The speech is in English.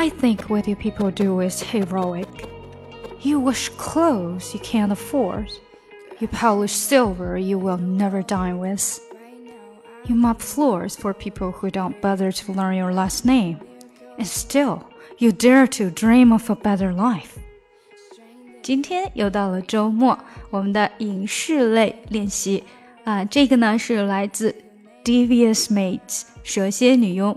I think what you people do is heroic. You wash clothes you can't afford. You polish silver you will never dine with. You mop floors for people who don't bother to learn your last name. And still, you dare to dream of a better life. 今天又到了周末，我们的影视类练习啊，这个呢是来自《Devious Maids》蛇蝎女佣。